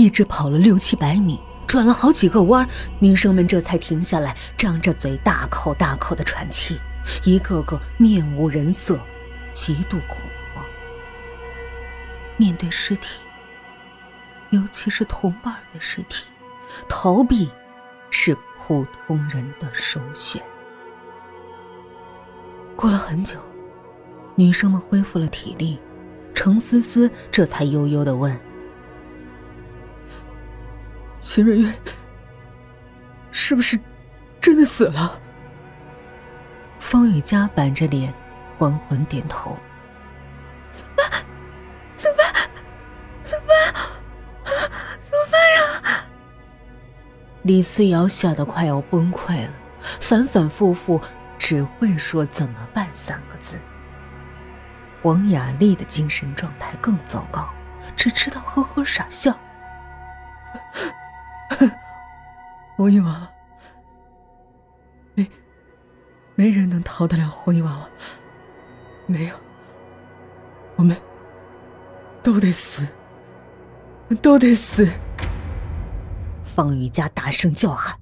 一直跑了六七百米，转了好几个弯，女生们这才停下来，张着嘴，大口大口的喘气，一个个面无人色，极度恐慌。面对尸体，尤其是同伴的尸体，逃避是普通人的首选。过了很久，女生们恢复了体力，程思思这才悠悠的问。秦瑞云是不是真的死了？方雨佳板着脸，缓缓点头。怎么办？怎么办？怎么办？怎么办呀？李思瑶吓得快要崩溃了，反反复复只会说“怎么办”三个字。王雅丽的精神状态更糟糕，只知道呵呵傻笑。红衣娃娃，没没人能逃得了红衣娃娃。没有，我们都得死，都得死！方雨佳大声叫喊：“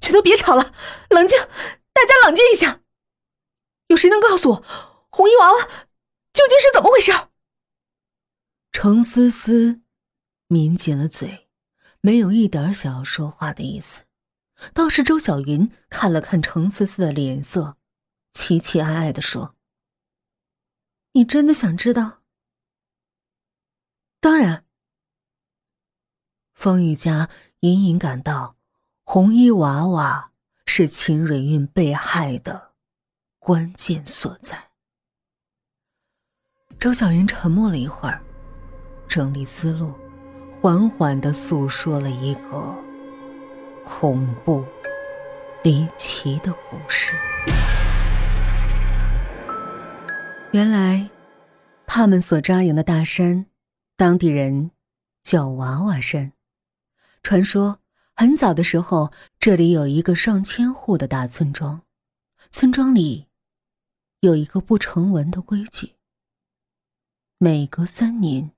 全都别吵了，冷静，大家冷静一下。有谁能告诉我，红衣娃娃究竟是怎么回事？”程思思抿紧了嘴。没有一点想要说话的意思，倒是周小云看了看程思思的脸色，期期艾艾的说：“你真的想知道？”当然。风雨家隐隐感到，红衣娃娃是秦蕊韵被害的关键所在。周小云沉默了一会儿，整理思路。缓缓的诉说了一个恐怖、离奇的故事。原来，他们所扎营的大山，当地人叫娃娃山。传说很早的时候，这里有一个上千户的大村庄，村庄里有一个不成文的规矩：每隔三年。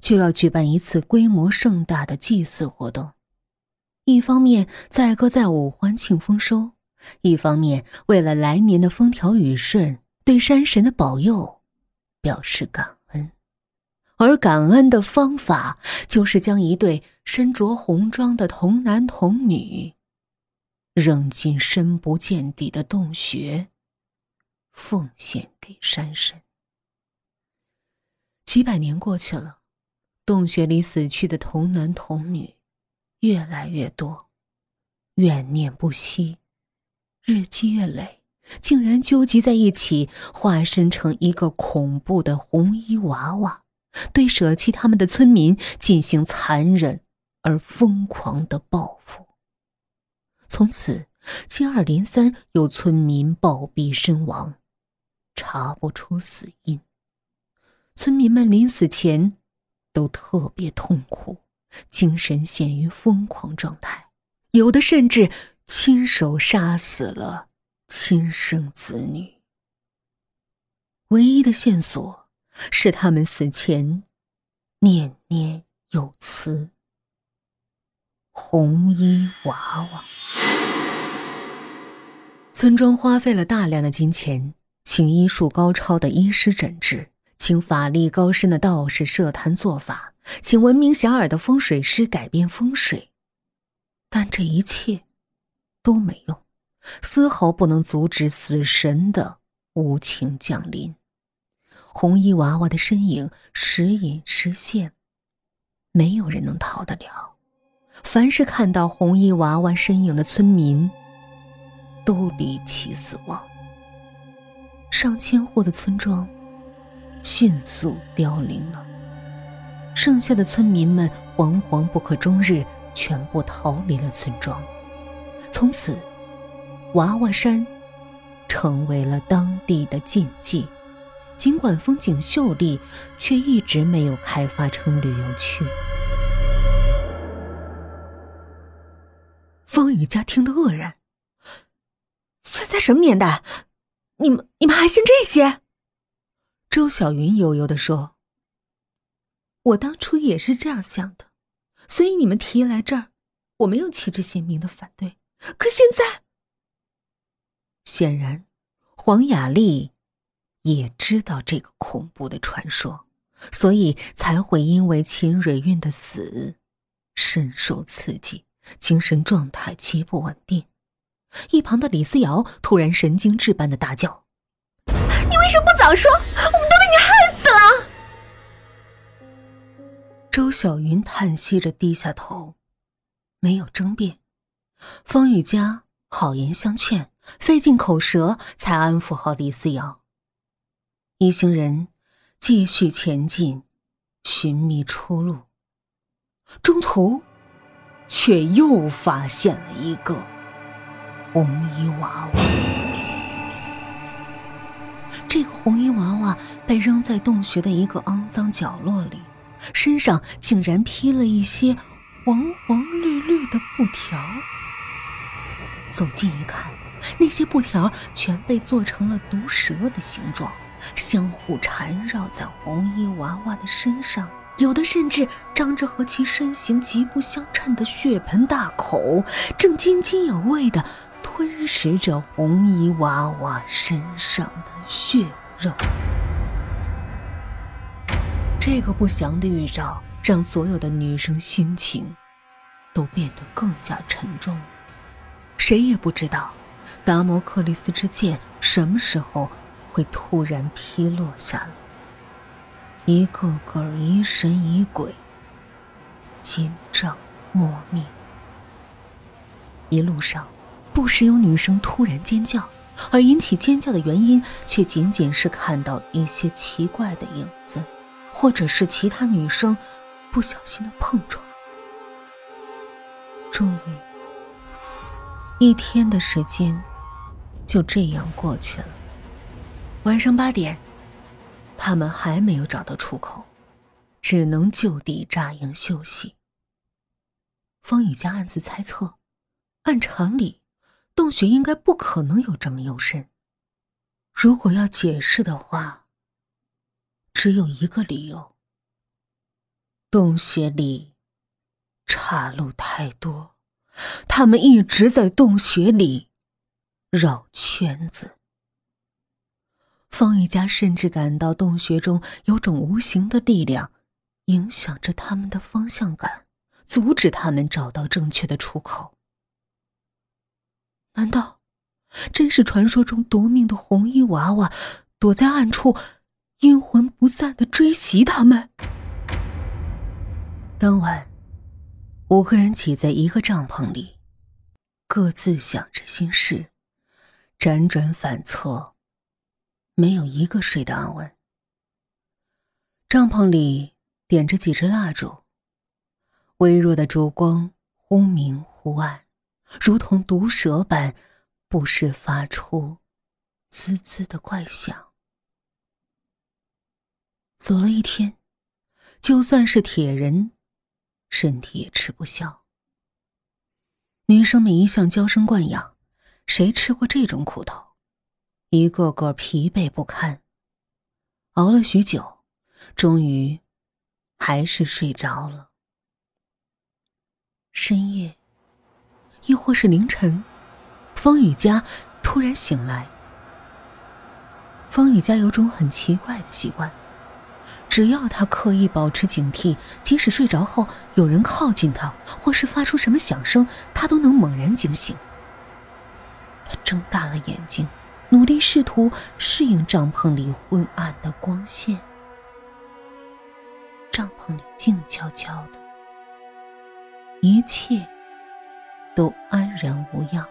就要举办一次规模盛大的祭祀活动，一方面载歌载舞欢庆丰收，一方面为了来年的风调雨顺，对山神的保佑表示感恩。而感恩的方法，就是将一对身着红装的童男童女扔进深不见底的洞穴，奉献给山神。几百年过去了。洞穴里死去的童男童女越来越多，怨念不息，日积月累，竟然纠集在一起，化身成一个恐怖的红衣娃娃，对舍弃他们的村民进行残忍而疯狂的报复。从此，接二连三有村民暴毙身亡，查不出死因。村民们临死前。都特别痛苦，精神陷于疯狂状态，有的甚至亲手杀死了亲生子女。唯一的线索是他们死前念念有词：“红衣娃娃。”村庄花费了大量的金钱，请医术高超的医师诊治。请法力高深的道士设坛做法，请闻名遐迩的风水师改变风水，但这一切都没用，丝毫不能阻止死神的无情降临。红衣娃娃的身影时隐时现，没有人能逃得了。凡是看到红衣娃娃身影的村民，都离奇死亡。上千户的村庄。迅速凋零了，剩下的村民们惶惶不可终日，全部逃离了村庄。从此，娃娃山成为了当地的禁忌。尽管风景秀丽，却一直没有开发成旅游区。方雨佳听得愕然：“现在什么年代？你们你们还信这些？”周小云悠悠的说：“我当初也是这样想的，所以你们提议来这儿，我没有旗帜鲜明的反对。可现在，显然，黄雅丽也知道这个恐怖的传说，所以才会因为秦蕊韵的死深受刺激，精神状态极不稳定。一旁的李思瑶突然神经质般的大叫：“你为什么不早说？周小云叹息着低下头，没有争辩。方雨佳好言相劝，费尽口舌才安抚好李思瑶。一行人继续前进，寻觅出路。中途，却又发现了一个红衣娃娃。这个红衣娃娃被扔在洞穴的一个肮脏角落里，身上竟然披了一些黄黄绿绿的布条。走近一看，那些布条全被做成了毒蛇的形状，相互缠绕在红衣娃娃的身上，有的甚至张着和其身形极不相称的血盆大口，正津津有味地吞食着红衣娃娃身上的血肉。这个不祥的预兆让所有的女生心情都变得更加沉重。谁也不知道，达摩克利斯之剑什么时候会突然劈落下来。一个个疑神疑鬼，紧张莫命。一路上，不时有女生突然尖叫，而引起尖叫的原因却仅仅是看到一些奇怪的影子，或者是其他女生不小心的碰撞。终于。一天的时间就这样过去了。晚上八点，他们还没有找到出口，只能就地扎营休息。方雨佳暗自猜测，按常理，洞穴应该不可能有这么幽深。如果要解释的话，只有一个理由：洞穴里岔路太多。他们一直在洞穴里绕圈子。方玉佳甚至感到洞穴中有种无形的力量，影响着他们的方向感，阻止他们找到正确的出口。难道真是传说中夺命的红衣娃娃躲在暗处，阴魂不散的追袭他们？当晚。五个人挤在一个帐篷里，各自想着心事，辗转反侧，没有一个睡得安稳。帐篷里点着几支蜡烛，微弱的烛光忽明忽暗，如同毒蛇般，不时发出滋滋的怪响。走了一天，就算是铁人。身体也吃不消。女生们一向娇生惯养，谁吃过这种苦头？一个个疲惫不堪。熬了许久，终于还是睡着了。深夜，亦或是凌晨，方雨佳突然醒来。方雨佳有种很奇怪的习惯。只要他刻意保持警惕，即使睡着后有人靠近他，或是发出什么响声，他都能猛然惊醒。他睁大了眼睛，努力试图适应帐篷里昏暗的光线。帐篷里静悄悄的，一切都安然无恙，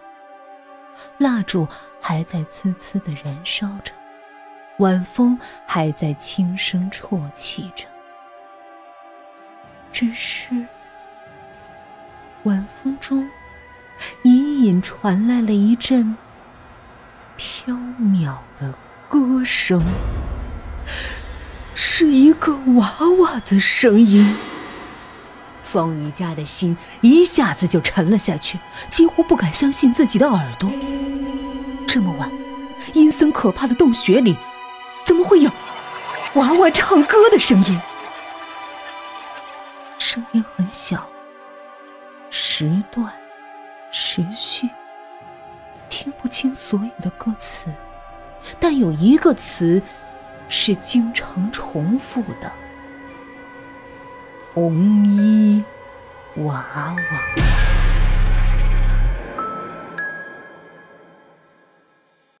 蜡烛还在呲呲的燃烧着。晚风还在轻声啜泣着，只是晚风中隐隐传来了一阵飘渺的歌声，是一个娃娃的声音。方瑜家的心一下子就沉了下去，几乎不敢相信自己的耳朵。这么晚，阴森可怕的洞穴里。怎么会有娃娃唱歌的声音？声音很小，时断时续，听不清所有的歌词，但有一个词是经常重复的：红衣娃娃。